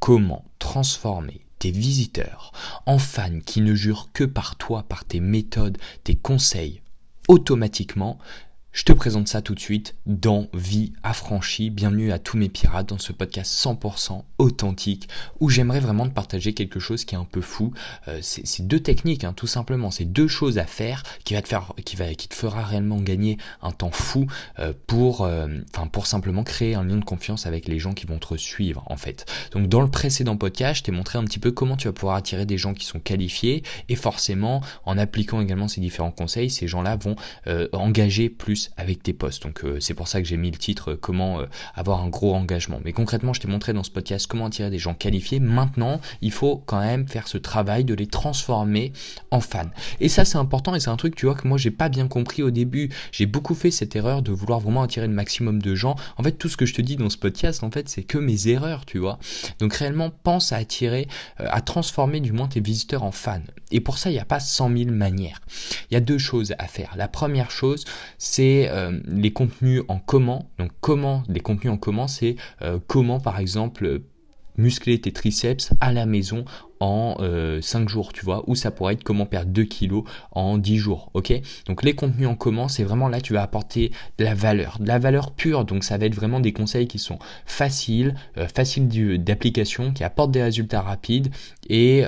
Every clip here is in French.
comment transformer tes visiteurs en fans qui ne jurent que par toi, par tes méthodes, tes conseils, automatiquement, je te présente ça tout de suite dans Vie affranchie. Bienvenue à tous mes pirates dans ce podcast 100% authentique où j'aimerais vraiment te partager quelque chose qui est un peu fou. Euh, c'est deux techniques, hein, tout simplement. C'est deux choses à faire qui va te faire, qui va, qui te fera réellement gagner un temps fou euh, pour, euh, enfin, pour simplement créer un lien de confiance avec les gens qui vont te suivre, en fait. Donc, dans le précédent podcast, je t'ai montré un petit peu comment tu vas pouvoir attirer des gens qui sont qualifiés et forcément, en appliquant également ces différents conseils, ces gens-là vont engager plus avec tes posts. Donc euh, c'est pour ça que j'ai mis le titre euh, comment euh, avoir un gros engagement. Mais concrètement, je t'ai montré dans ce podcast comment attirer des gens qualifiés. Maintenant, il faut quand même faire ce travail de les transformer en fans. Et ça c'est important et c'est un truc tu vois que moi j'ai pas bien compris au début. J'ai beaucoup fait cette erreur de vouloir vraiment attirer le maximum de gens. En fait, tout ce que je te dis dans ce podcast, en fait, c'est que mes erreurs, tu vois. Donc réellement, pense à attirer, à transformer du moins tes visiteurs en fans. Et pour ça, il n'y a pas 100 000 manières. Il y a deux choses à faire. La première chose, c'est euh, les contenus en comment. Donc comment les contenus en comment, c'est euh, comment par exemple muscler tes triceps à la maison en 5 euh, jours, tu vois, ou ça pourrait être comment perdre 2 kilos en 10 jours, ok? Donc les contenus en comment, c'est vraiment là tu vas apporter de la valeur, de la valeur pure, donc ça va être vraiment des conseils qui sont faciles, faciles d'application, qui apportent des résultats rapides et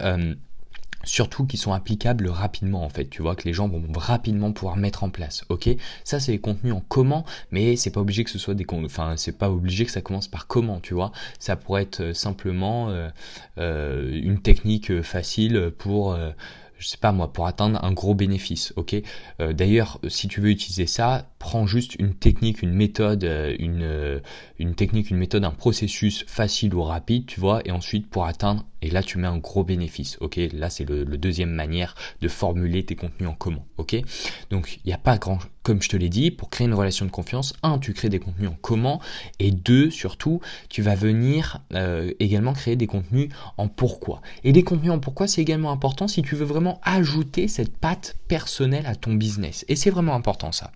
surtout qui sont applicables rapidement en fait. Tu vois que les gens vont rapidement pouvoir mettre en place ok? Ça c'est les contenus en comment mais c'est pas obligé que ce soit des enfin c'est pas obligé que ça commence par comment tu vois? Ça pourrait être euh, simplement euh, euh, une technique facile pour je sais pas moi, pour atteindre un gros bénéfice, ok? D'ailleurs, si tu veux utiliser ça, prends juste une technique, une méthode, une, une technique, une méthode, un processus facile ou rapide, tu vois, et ensuite pour atteindre et là, tu mets un gros bénéfice. Ok, là, c'est le, deuxième manière de formuler tes contenus en commun. Ok, donc il n'y a pas grand, comme je te l'ai dit, pour créer une relation de confiance. Un, tu crées des contenus en commun, et deux, surtout, tu vas venir euh, également créer des contenus en pourquoi. Et les contenus en pourquoi, c'est également important si tu veux vraiment ajouter cette patte personnelle à ton business. Et c'est vraiment important ça.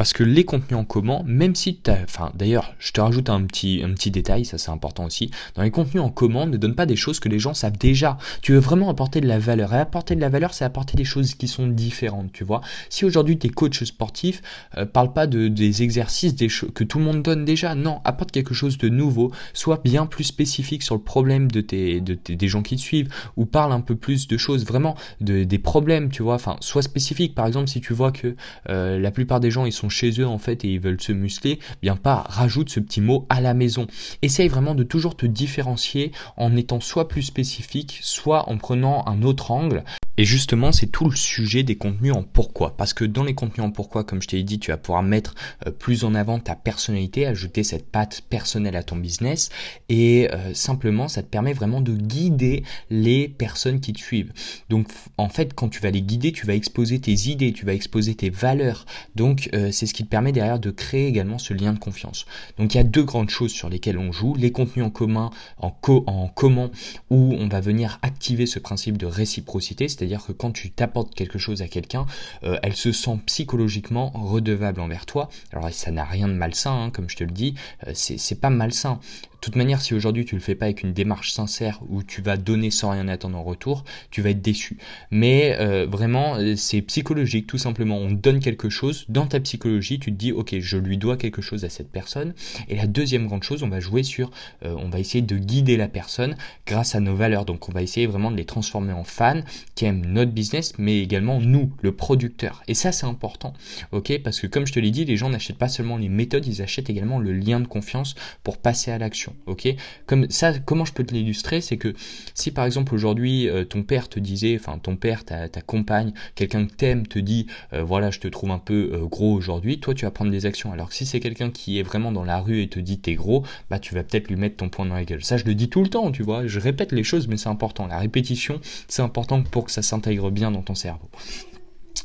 Parce que les contenus en commun, même si tu as... Enfin, d'ailleurs, je te rajoute un petit, un petit détail, ça c'est important aussi. Dans les contenus en commun, ne donne pas des choses que les gens savent déjà. Tu veux vraiment apporter de la valeur. Et apporter de la valeur, c'est apporter des choses qui sont différentes, tu vois. Si aujourd'hui tu es coach sportif, euh, parle pas de, des exercices des que tout le monde donne déjà. Non, apporte quelque chose de nouveau. Sois bien plus spécifique sur le problème de tes, de tes, des gens qui te suivent. Ou parle un peu plus de choses, vraiment, de, des problèmes, tu vois. Enfin, sois spécifique. Par exemple, si tu vois que euh, la plupart des gens, ils sont chez eux en fait et ils veulent se muscler, bien pas rajoute ce petit mot à la maison. Essaye vraiment de toujours te différencier en étant soit plus spécifique, soit en prenant un autre angle et justement, c'est tout le sujet des contenus en pourquoi. Parce que dans les contenus en pourquoi, comme je t'ai dit, tu vas pouvoir mettre euh, plus en avant ta personnalité, ajouter cette patte personnelle à ton business. Et euh, simplement, ça te permet vraiment de guider les personnes qui te suivent. Donc, en fait, quand tu vas les guider, tu vas exposer tes idées, tu vas exposer tes valeurs. Donc, euh, c'est ce qui te permet derrière de créer également ce lien de confiance. Donc, il y a deux grandes choses sur lesquelles on joue. Les contenus en commun, en, co en commun, où on va venir activer ce principe de réciprocité, c'est-à-dire c'est-à-dire que quand tu t'apportes quelque chose à quelqu'un, euh, elle se sent psychologiquement redevable envers toi. Alors ça n'a rien de malsain, hein, comme je te le dis, euh, c'est pas malsain toute manière, si aujourd'hui tu le fais pas avec une démarche sincère où tu vas donner sans rien attendre en retour, tu vas être déçu. Mais euh, vraiment, euh, c'est psychologique, tout simplement. On donne quelque chose dans ta psychologie, tu te dis, ok, je lui dois quelque chose à cette personne. Et la deuxième grande chose, on va jouer sur, euh, on va essayer de guider la personne grâce à nos valeurs. Donc, on va essayer vraiment de les transformer en fans qui aiment notre business, mais également nous, le producteur. Et ça, c'est important, ok, parce que comme je te l'ai dit, les gens n'achètent pas seulement les méthodes, ils achètent également le lien de confiance pour passer à l'action ok? Comme ça, comment je peux te l'illustrer C'est que si par exemple aujourd'hui euh, ton père te disait, enfin ton père, ta, compagne, quelqu'un que t'aimes te dit, euh, voilà, je te trouve un peu euh, gros aujourd'hui, toi tu vas prendre des actions. Alors que si c'est quelqu'un qui est vraiment dans la rue et te dit t'es gros, bah tu vas peut-être lui mettre ton poing dans la gueule. Ça je le dis tout le temps, tu vois. Je répète les choses, mais c'est important. La répétition, c'est important pour que ça s'intègre bien dans ton cerveau.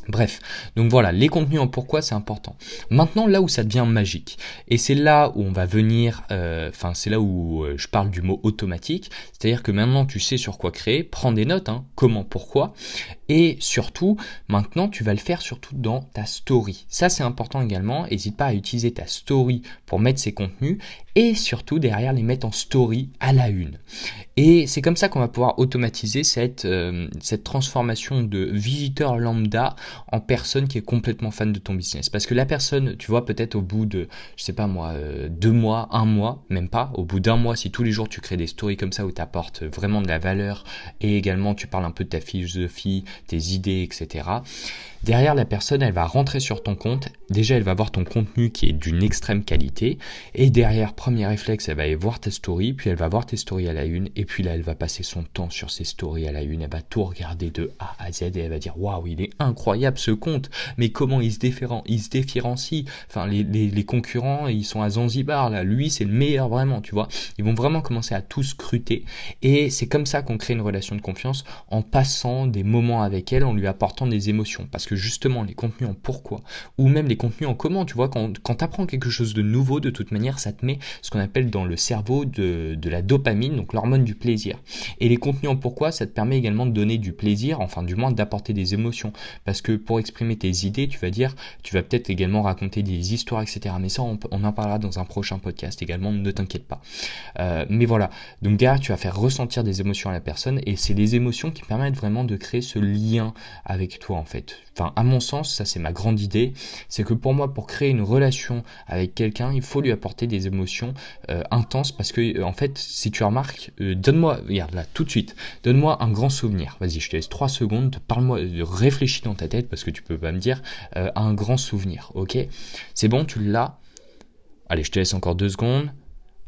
Bref, donc voilà, les contenus en pourquoi c'est important. Maintenant, là où ça devient magique, et c'est là où on va venir, euh, enfin c'est là où euh, je parle du mot automatique, c'est-à-dire que maintenant tu sais sur quoi créer, prends des notes, hein, comment, pourquoi, et surtout, maintenant tu vas le faire surtout dans ta story. Ça c'est important également, n'hésite pas à utiliser ta story pour mettre ces contenus, et surtout derrière les mettre en story à la une. Et c'est comme ça qu'on va pouvoir automatiser cette, euh, cette transformation de visiteur lambda en personne qui est complètement fan de ton business. Parce que la personne, tu vois, peut-être au bout de, je sais pas moi, euh, deux mois, un mois, même pas, au bout d'un mois, si tous les jours tu crées des stories comme ça où tu apportes vraiment de la valeur et également tu parles un peu de ta philosophie, tes idées, etc. Derrière, la personne, elle va rentrer sur ton compte. Déjà, elle va voir ton contenu qui est d'une extrême qualité. Et derrière, premier réflexe, elle va aller voir tes stories, puis elle va voir tes stories à la une. Et puis là, elle va passer son temps sur ses stories à la une. Elle va tout regarder de A à Z et elle va dire Waouh, il est incroyable ce compte. Mais comment il se, différencie? Enfin, les, concurrents, ils sont à Zanzibar là. Lui, c'est le meilleur vraiment, tu vois. Ils vont vraiment commencer à tout scruter. Et c'est comme ça qu'on crée une relation de confiance en passant des moments avec elle, en lui apportant des émotions. Parce que justement les contenus en pourquoi, ou même les contenus en comment, tu vois, quand, quand tu apprends quelque chose de nouveau, de toute manière, ça te met ce qu'on appelle dans le cerveau de, la dopamine, donc l'hormone du plaisir. Et les contenus en pourquoi, ça te permet également de donner du plaisir, enfin du moins d'apporter des émotions, parce que pour exprimer tes idées, tu vas dire, tu vas peut-être également raconter des histoires, etc. Mais ça, on, en parlera dans un prochain podcast également, ne t'inquiète pas. Euh, mais voilà, donc derrière, tu vas faire ressentir des émotions à la personne, et c'est les émotions qui permettent vraiment de créer ce lien avec toi, en fait. Enfin, à mon sens, ça c'est ma grande idée, c'est que pour moi, pour créer une relation avec quelqu'un, il faut lui apporter des émotions euh, intenses parce que, euh, en fait, si tu remarques, euh, donne-moi, regarde là, tout de suite, donne-moi un grand souvenir. Vas-y, je te laisse trois secondes, parle-moi, réfléchis dans ta tête parce que tu peux pas me dire un grand souvenir, ok? C'est bon, tu l'as? Allez, je te laisse encore deux secondes.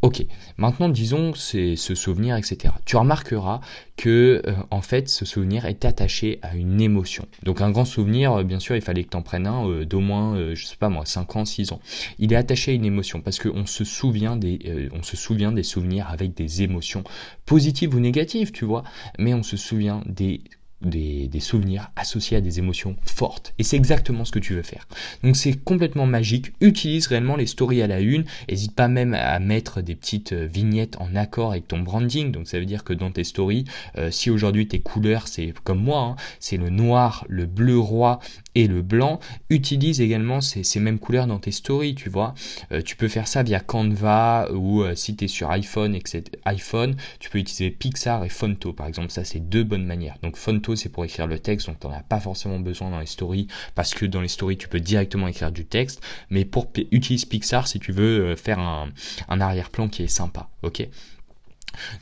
Ok, maintenant disons c'est ce souvenir, etc. Tu remarqueras que euh, en fait ce souvenir est attaché à une émotion. Donc un grand souvenir, euh, bien sûr, il fallait que tu en prennes un euh, d'au moins, je sais pas moi, 5 ans, 6 ans. Il est attaché à une émotion parce qu'on se souvient des, on se souvient des souvenirs avec des émotions positives ou négatives, tu vois, mais on se souvient des des, souvenirs associés à des émotions fortes. Et c'est exactement ce que tu veux faire. Donc c'est complètement magique. Utilise réellement les stories à la une. N'hésite pas même à mettre des petites euh, vignettes en accord avec ton branding. Donc ça veut dire que dans tes stories, euh, si aujourd'hui tes couleurs, c'est comme moi, hein, c'est le noir, le bleu roi et le blanc, utilise également ces, mêmes couleurs dans tes stories, tu vois. Euh, tu peux faire ça via Canva ou si tu es sur iPhone, etc., iPhone, tu peux utiliser Pixar et Fonto par exemple. Ça c'est deux bonnes manières. Donc c'est pour écrire le texte, donc tu n'en as pas forcément besoin dans les stories, parce que dans les stories, tu peux directement écrire du texte. Mais pour utilise Pixar si tu veux euh, faire un, un arrière-plan qui est sympa, ok?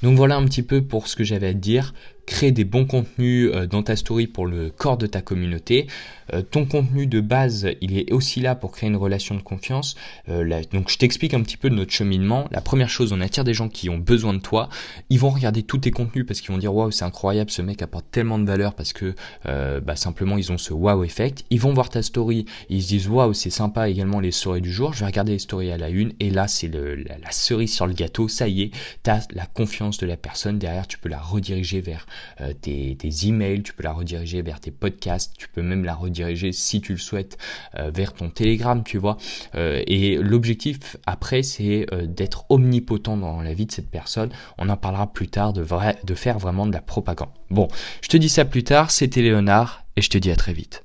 Donc voilà un petit peu pour ce que j'avais à te dire crée des bons contenus euh, dans ta story pour le corps de ta communauté. Euh, ton contenu de base, il est aussi là pour créer une relation de confiance. Euh, donc je t'explique un petit peu de notre cheminement. La première chose, on attire des gens qui ont besoin de toi. Ils vont regarder tous tes contenus parce qu'ils vont dire waouh c'est incroyable, ce mec apporte tellement de valeur parce que bah, simplement ils ont ce wow effect. Ils vont voir ta story, ils se disent waouh c'est sympa également les stories du jour. Je vais regarder les stories à la une et là c'est la, la cerise sur le gâteau. Ça y est, tu as la confiance de la personne derrière. Tu peux la rediriger vers euh, tes, emails, tu peux la rediriger vers tes podcasts, tu peux même la rediriger si tu le souhaites euh, vers ton Telegram, tu vois. Euh, et l'objectif après, c'est d'être omnipotent dans la vie de cette personne. On en parlera plus tard de, de faire vraiment de la propagande. Bon, je te dis ça plus tard, c'était Léonard et je te dis à très vite.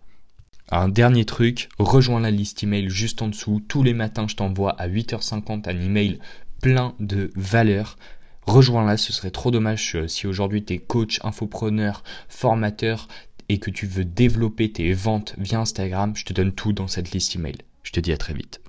Un dernier truc, rejoins la liste email juste en dessous. Tous les matins, je t'envoie à 8h50 un email plein de valeurs rejoins-la, ce serait trop dommage euh, si aujourd'hui tu coach, infopreneur, formateur et que tu veux développer tes ventes via Instagram, je te donne tout dans cette liste email. Je te dis à très vite.